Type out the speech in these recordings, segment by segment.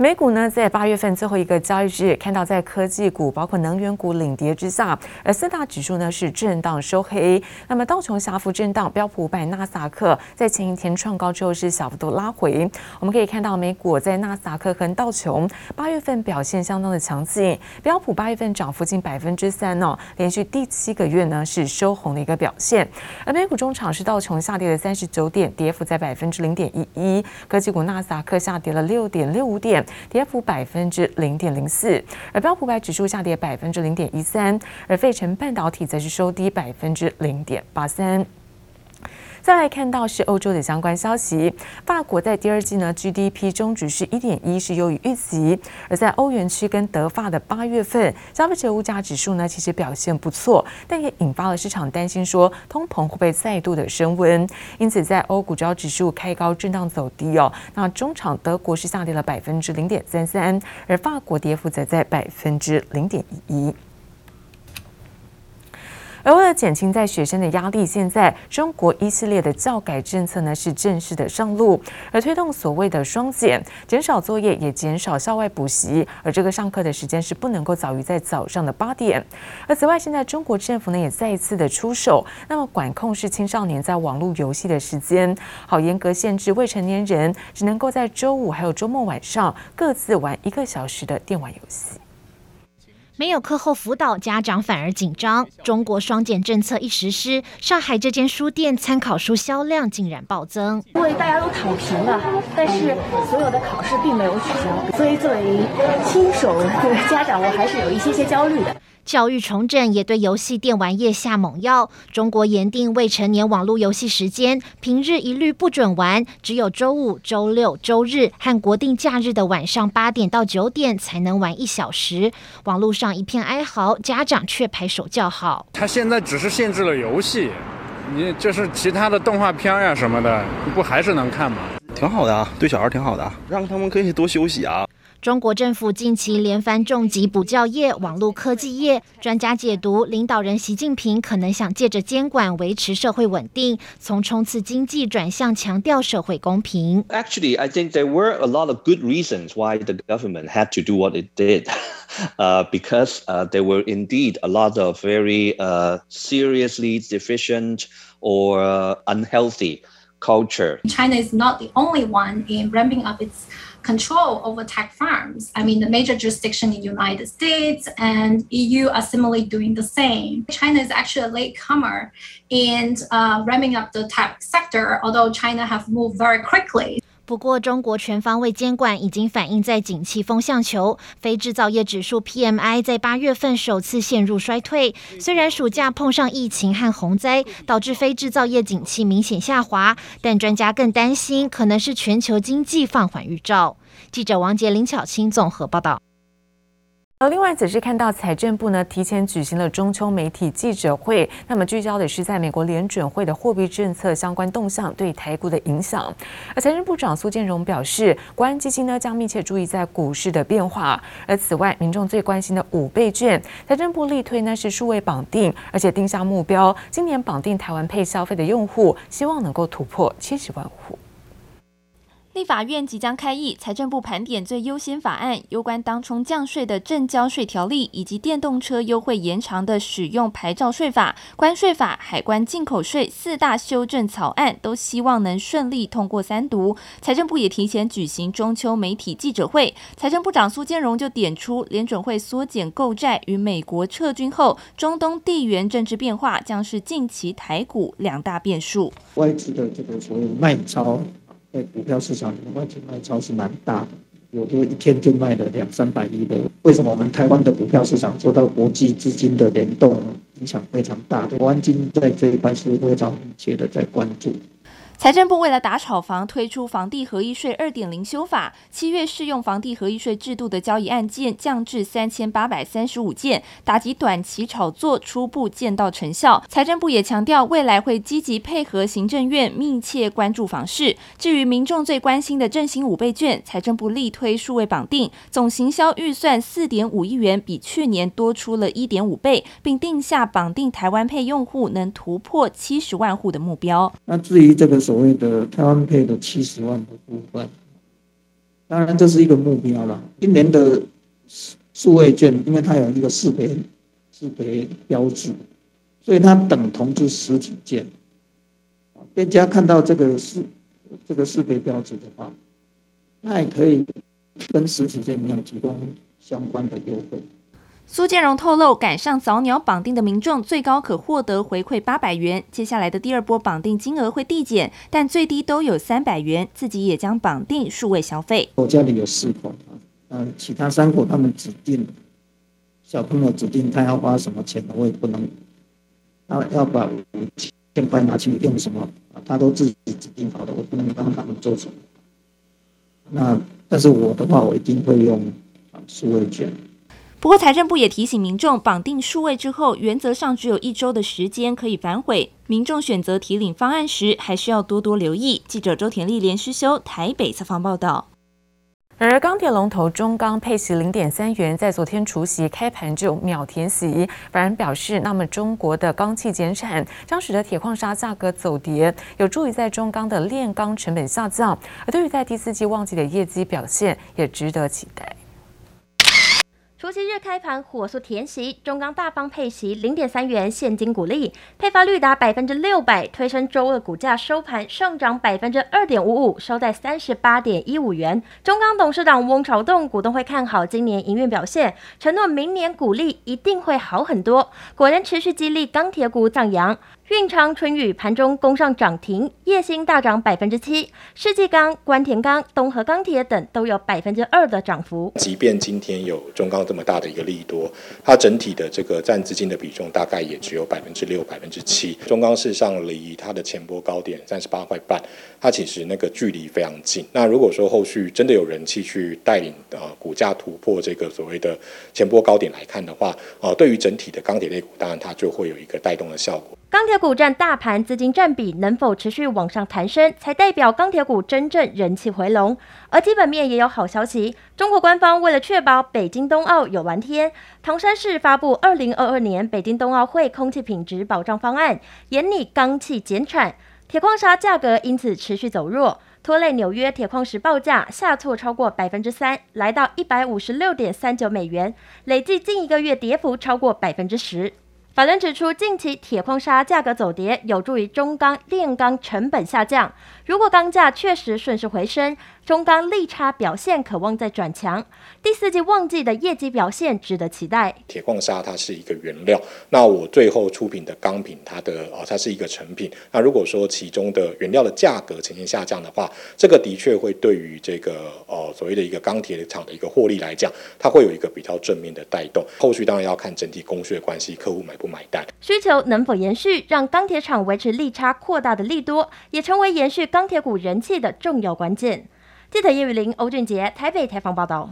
美股呢，在八月份最后一个交易日，看到在科技股、包括能源股领跌之下，而四大指数呢是震荡收黑。那么道琼小幅震荡，标普五百、纳斯达克在前一天创高之后是小幅度拉回。我们可以看到，美股在纳斯达克和道琼八月份表现相当的强劲，标普八月份涨幅近百分之三哦，连续第七个月呢是收红的一个表现。而美股中场是道琼下跌了三十九点，跌幅在百分之零点一一。科技股纳斯达克下跌了六点六五点。跌幅百分之零点零四，而标普百指数下跌百分之零点一三，而费城半导体则是收低百分之零点八三。再来看到是欧洲的相关消息，法国在第二季呢 GDP 中值是一点一，是优于预期。而在欧元区跟德法的八月份消费者物价指数呢，其实表现不错，但也引发了市场担心说通膨会不会再度的升温。因此，在欧股主要指数开高震荡走低哦，那中场德国是下跌了百分之零点三三，而法国跌幅则在百分之零点一一。而为了减轻在学生的压力，现在中国一系列的教改政策呢是正式的上路，而推动所谓的双减，减少作业也减少校外补习，而这个上课的时间是不能够早于在早上的八点。而此外，现在中国政府呢也再一次的出手，那么管控是青少年在网络游戏的时间，好严格限制未成年人只能够在周五还有周末晚上各自玩一个小时的电玩游戏。没有课后辅导，家长反而紧张。中国双减政策一实施，上海这间书店参考书销量竟然暴增。因为大家都躺平了，但是所有的考试并没有取消，所以作为新手 家长，我还是有一些些焦虑的。教育重整也对游戏电玩业下猛药。中国严定未成年网络游戏时间，平日一律不准玩，只有周五、周六、周日和国定假日的晚上八点到九点才能玩一小时。网络上一片哀嚎，家长却拍手叫好。他现在只是限制了游戏，你就是其他的动画片呀什么的，不还是能看吗？挺好的啊，对小孩挺好的，让他们可以多休息啊。中国政府近期连番重击补教业、网络科技业，专家解读，领导人习近平可能想借着监管维持社会稳定，从冲刺经济转向强调社会公平。Actually, I think there were a lot of good reasons why the government had to do what it did, uh, because uh, there were indeed a lot of very uh, seriously deficient or unhealthy culture. China is not the only one in ramping up its control over tech firms. I mean, the major jurisdiction in the United States and EU are similarly doing the same. China is actually a latecomer in uh, ramping up the tech sector, although China have moved very quickly. 不过，中国全方位监管已经反映在景气风向球，非制造业指数 PMI 在八月份首次陷入衰退。虽然暑假碰上疫情和洪灾，导致非制造业景气明显下滑，但专家更担心可能是全球经济放缓预兆。 记者王杰、林巧清综合报道。而另外，则是看到财政部呢提前举行了中秋媒体记者会，那么聚焦的是在美国联准会的货币政策相关动向对台股的影响。而财政部长苏建荣表示，国安基金呢将密切注意在股市的变化。而此外，民众最关心的五倍券，财政部力推呢是数位绑定，而且定下目标，今年绑定台湾配消费的用户，希望能够突破七十万户。立法院即将开议，财政部盘点最优先法案，有关当冲降税的证交税条例，以及电动车优惠延长的使用牌照税法、关税法、海关进口税四大修正草案，都希望能顺利通过三读。财政部也提前举行中秋媒体记者会，财政部长苏建荣就点出，联准会缩减购债与美国撤军后，中东地缘政治变化将是近期台股两大变数。外资的这个所谓卖超。在股票市场里面，外资卖超是蛮大的，有的一天就卖了两三百亿的。为什么我们台湾的股票市场受到国际资金的联动影响非常大？国安金在这一块是非常密切的在关注。财政部为了打炒房，推出房地合一税二点零修法，七月适用房地合一税制度的交易案件降至三千八百三十五件，打击短期炒作初步见到成效。财政部也强调，未来会积极配合行政院，密切关注房市。至于民众最关心的振兴五倍券，财政部力推数位绑定，总行销预算四点五亿元，比去年多出了一点五倍，并定下绑定台湾配用户能突破七十万户的目标。那至于这个。所谓的台湾配的七十万的部分，当然这是一个目标了。今年的数位券，因为它有一个识别识别标志，所以它等同是实体券。店家看到这个识这个识别标志的话，那也可以跟实体店一样提供相关的优惠。苏建荣透露，赶上早鸟绑定的民众最高可获得回馈八百元。接下来的第二波绑定金额会递减，但最低都有三百元。自己也将绑定数位消费。我家里有四口，嗯，其他三口他们指定小朋友指定他要花什么钱，我也不能，他要把五千块拿去用什么，他都自己指定好的，我不能帮他们做什么。那但是我的话，我一定会用数位券。不过，财政部也提醒民众，绑定数位之后，原则上只有一周的时间可以反悔。民众选择提领方案时，还需要多多留意。记者周田丽、连诗修台北采访报道。而钢铁龙头中钢配息零点三元，在昨天除夕开盘就秒填息，反而表示，那么中国的钢企减产将使得铁矿砂价格走跌，有助于在中钢的炼钢成本下降。而对于在第四季旺季的业绩表现，也值得期待。除夕日开盘火速填息，中钢大方配息零点三元现金股利，配发率达百分之六百，推升周二股价收盘上涨百分之二点五五，收在三十八点一五元。中钢董事长翁朝栋股东会看好今年营运表现，承诺明年股利一定会好很多，果然持续激励钢铁股涨扬。运昌、春雨盘中攻上涨停，烨兴大涨百分之七，世纪钢、关田钢、东和钢铁等都有百分之二的涨幅。即便今天有中钢这么大的一个利多，它整体的这个占资金的比重大概也只有百分之六、百分之七。中钢事实上离它的前波高点三十八块半，它其实那个距离非常近。那如果说后续真的有人气去带领呃股价突破这个所谓的前波高点来看的话，呃，对于整体的钢铁类股，当然它就会有一个带动的效果。钢铁股占大盘资金占比能否持续往上弹升，才代表钢铁股真正人气回笼。而基本面也有好消息，中国官方为了确保北京冬奥有蓝天，唐山市发布二零二二年北京冬奥会空气品质保障方案，严拟钢企减产，铁矿砂价格因此持续走弱，拖累纽约铁矿石报价下挫超过百分之三，来到一百五十六点三九美元，累计近一个月跌幅超过百分之十。法人指出，近期铁矿砂价格走跌，有助于中钢炼钢成本下降。如果钢价确实顺势回升，中钢利差表现可望再转强。第四季旺季的业绩表现值得期待。铁矿砂它是一个原料，那我最后出品的钢品，它的哦，它是一个成品。那如果说其中的原料的价格呈现下降的话，这个的确会对于这个呃所谓的一个钢铁厂的一个获利来讲，它会有一个比较正面的带动。后续当然要看整体供需的关系，客户买不买单，需求能否延续，让钢铁厂维持利差扩大的利多，也成为延续钢铁股人气的重要关键。记者叶雨林、欧俊杰台北采访报道。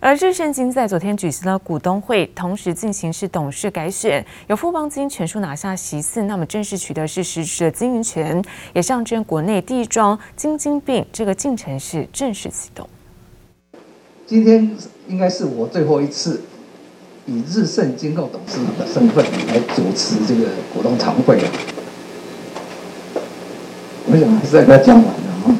而日盛金在昨天举行了股东会，同时进行是董事改选，由富邦金全数拿下席次，那么正式取得是实质的经营权，也象征国内第一桩金金病这个进程是正式启动。今天应该是我最后一次。以日盛金控董事的身份来主持这个股东常会了，我想还是在他讲完了哈，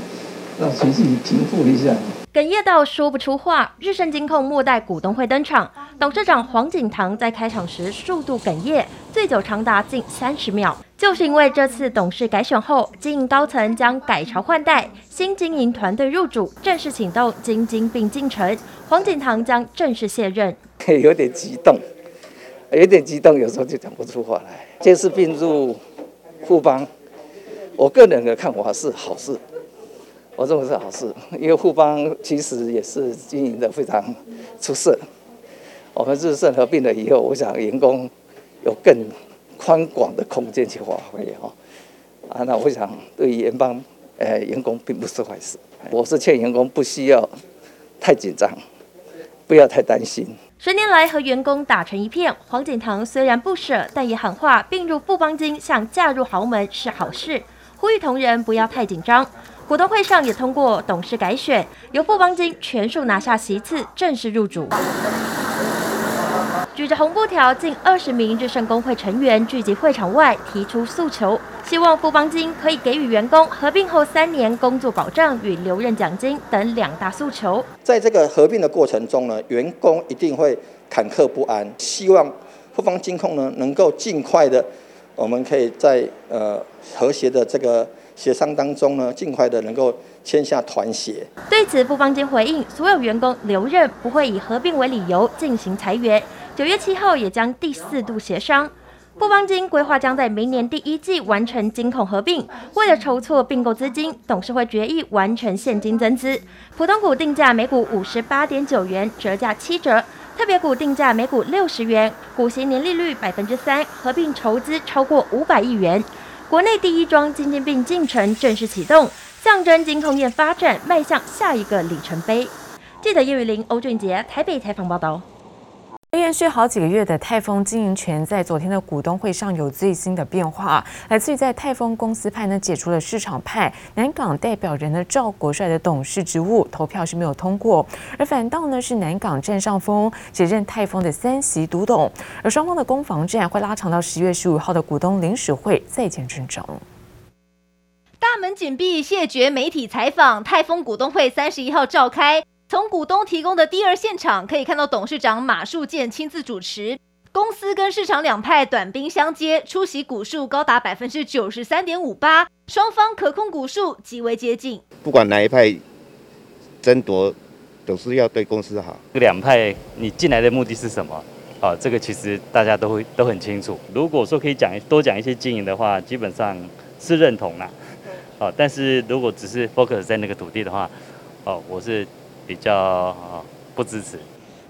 让情绪平复一下。哽咽到说不出话，日盛金控末代股东会登场，董事长黄景堂在开场时数度哽咽，醉酒长达近三十秒。就是因为这次董事改选后，经营高层将改朝换代，新经营团队入主，正式启动金金并进程，黄景堂将正式卸任。有点激动，有点激动，有时候就讲不出话来。这次并入富邦，我个人的看法是好事，我认为是好事，因为富邦其实也是经营的非常出色。我们日盛合并了以后，我想员工有更宽广的空间去发挥哈。啊，那我想对于联邦呃员工并不是坏事。我是劝员工不需要太紧张，不要太担心。十年来和员工打成一片，黄锦堂虽然不舍，但也喊话并入富邦金想嫁入豪门是好事，呼吁同仁不要太紧张。股东会上也通过董事改选，由富邦金全数拿下席次，正式入主。举着红布条，近二十名日盛工会成员聚集会场外，提出诉求，希望富邦金可以给予员工合并后三年工作保障与留任奖金等两大诉求。在这个合并的过程中呢，员工一定会坎坷不安，希望富邦金控呢能够尽快的，我们可以在呃和谐的这个协商当中呢，尽快的能够。签下团协。对此，富邦金回应，所有员工留任不会以合并为理由进行裁员。九月七号也将第四度协商。富邦金规划将在明年第一季完成金控合并。为了筹措并购资金，董事会决议完成现金增资。普通股定价每股五十八点九元，折价七折；特别股定价每股六十元，股息年利率百分之三，合并筹资超过五百亿元。国内第一桩金兼并进程正式启动。象征金控业发展迈向下一个里程碑。记者叶玉玲、欧俊杰台北采访报道。连续好几个月的泰丰经营权在昨天的股东会上有最新的变化，来自于在泰丰公司派呢解除了市场派南港代表人的赵国帅的董事职务，投票是没有通过，而反倒呢是南港占上风，接任泰丰的三席独董，而双方的攻防战会拉长到十月十五号的股东临时会再见真章。大门紧闭，谢绝媒体采访。泰丰股东会三十一号召开，从股东提供的第二现场可以看到，董事长马树建亲自主持。公司跟市场两派短兵相接，出席股数高达百分之九十三点五八，双方可控股数极为接近。不管哪一派争夺，都是要对公司好。这两派你进来的目的是什么？啊，这个其实大家都会都很清楚。如果说可以讲多讲一些经营的话，基本上是认同啦。哦，但是如果只是 focus 在那个土地的话，哦，我是比较哦不支持。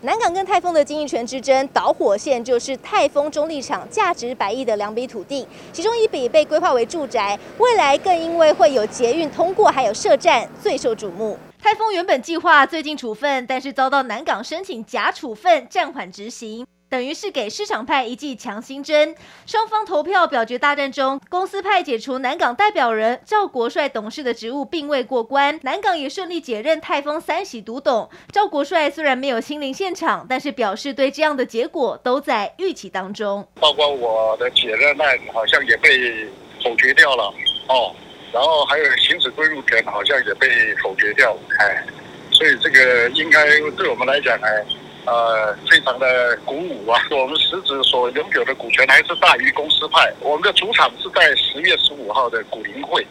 南港跟泰丰的经营权之争导火线就是泰丰中立场价值百亿的两笔土地，其中一笔被规划为住宅，未来更因为会有捷运通过，还有设站，最受瞩目。泰丰原本计划最近处分，但是遭到南港申请假处分，暂缓执行。等于是给市场派一剂强心针。双方投票表决大战中，公司派解除南港代表人赵国帅董事的职务，并未过关。南港也顺利解任泰丰三喜独董。赵国帅虽然没有亲临现场，但是表示对这样的结果都在预期当中。包括我的解任案好像也被否决掉了哦，然后还有行使归入权好像也被否决掉，哎，所以这个应该对我们来讲，哎。呃，非常的鼓舞啊！我们实质所拥有的股权还是大于公司派。我们的主场是在十月十五号的股林会。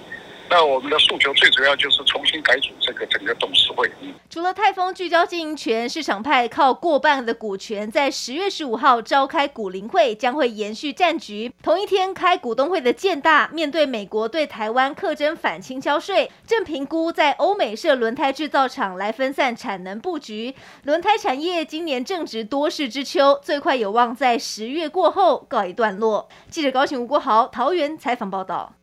那我们的诉求最主要就是重新改组这个整个董事会。除了泰丰聚焦经营权，市场派靠过半的股权，在十月十五号召开股龄会，将会延续战局。同一天开股东会的建大，面对美国对台湾课征反倾销税，正评估在欧美设轮胎制造厂来分散产能布局。轮胎产业今年正值多事之秋，最快有望在十月过后告一段落。记者高雄吴国豪桃园采访报道。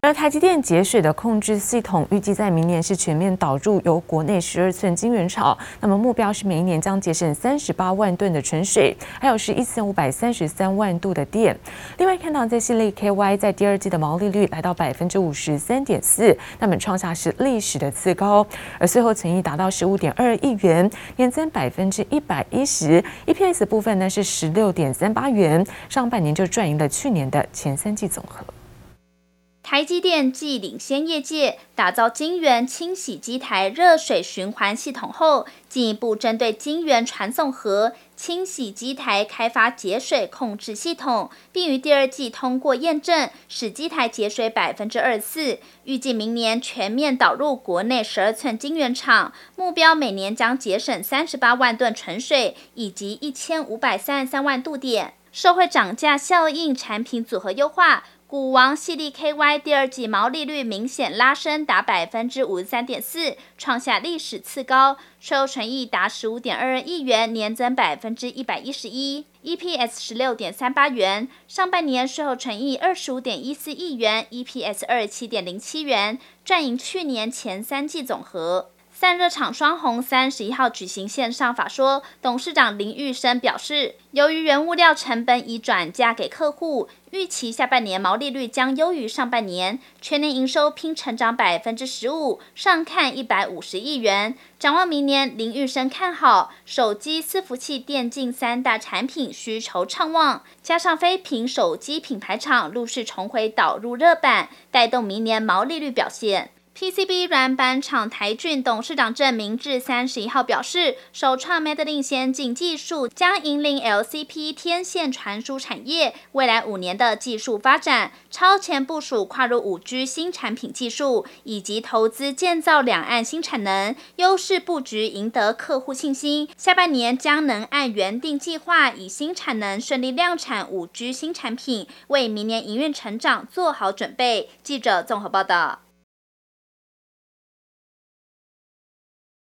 而台积电节水的控制系统预计在明年是全面导入由国内十二寸晶圆厂，那么目标是每一年将节省三十八万吨的纯水，还有是一千五百三十三万度的电。另外看到在系列 KY 在第二季的毛利率来到百分之五十三点四，那么创下是历史的次高，而最后存益达到十五点二亿元，年增百分之一百一十，EPS 部分呢是十六点三八元，上半年就赚赢了去年的前三季总和。台积电继领先业界打造晶圆清洗机台热水循环系统后，进一步针对晶圆传送和清洗机台开发节水控制系统，并于第二季通过验证，使机台节水百分之二十四。预计明年全面导入国内十二寸晶圆厂，目标每年将节省三十八万吨纯水以及一千五百三十三万度电。社会涨价效应，产品组合优化。股王矽力 KY 第二季毛利率明显拉升，达百分之五十三点四，创下历史次高。税后纯益达十五点二二亿元，年增百分之一百一十一，EPS 十六点三八元。上半年税后纯益二十五点一四亿元，EPS 二十七点零七元，赚赢去年前三季总和。散热厂双红三十一号举行线上法说，董事长林玉生表示，由于原物料成本已转嫁给客户，预期下半年毛利率将优于上半年，全年营收拼成长百分之十五，上看一百五十亿元。展望明年，林玉生看好手机、伺服器、电竞三大产品需求畅旺，加上非屏手机品牌厂陆续重回导入热板，带动明年毛利率表现。PCB 软板厂台俊董事长郑明志三十一号表示，首创 Madeline 先进技术将引领 LCP 天线传输产业未来五年的技术发展，超前部署跨入五 G 新产品技术，以及投资建造两岸新产能，优势布局赢得客户信心。下半年将能按原定计划，以新产能顺利量产五 G 新产品，为明年营运成长做好准备。记者综合报道。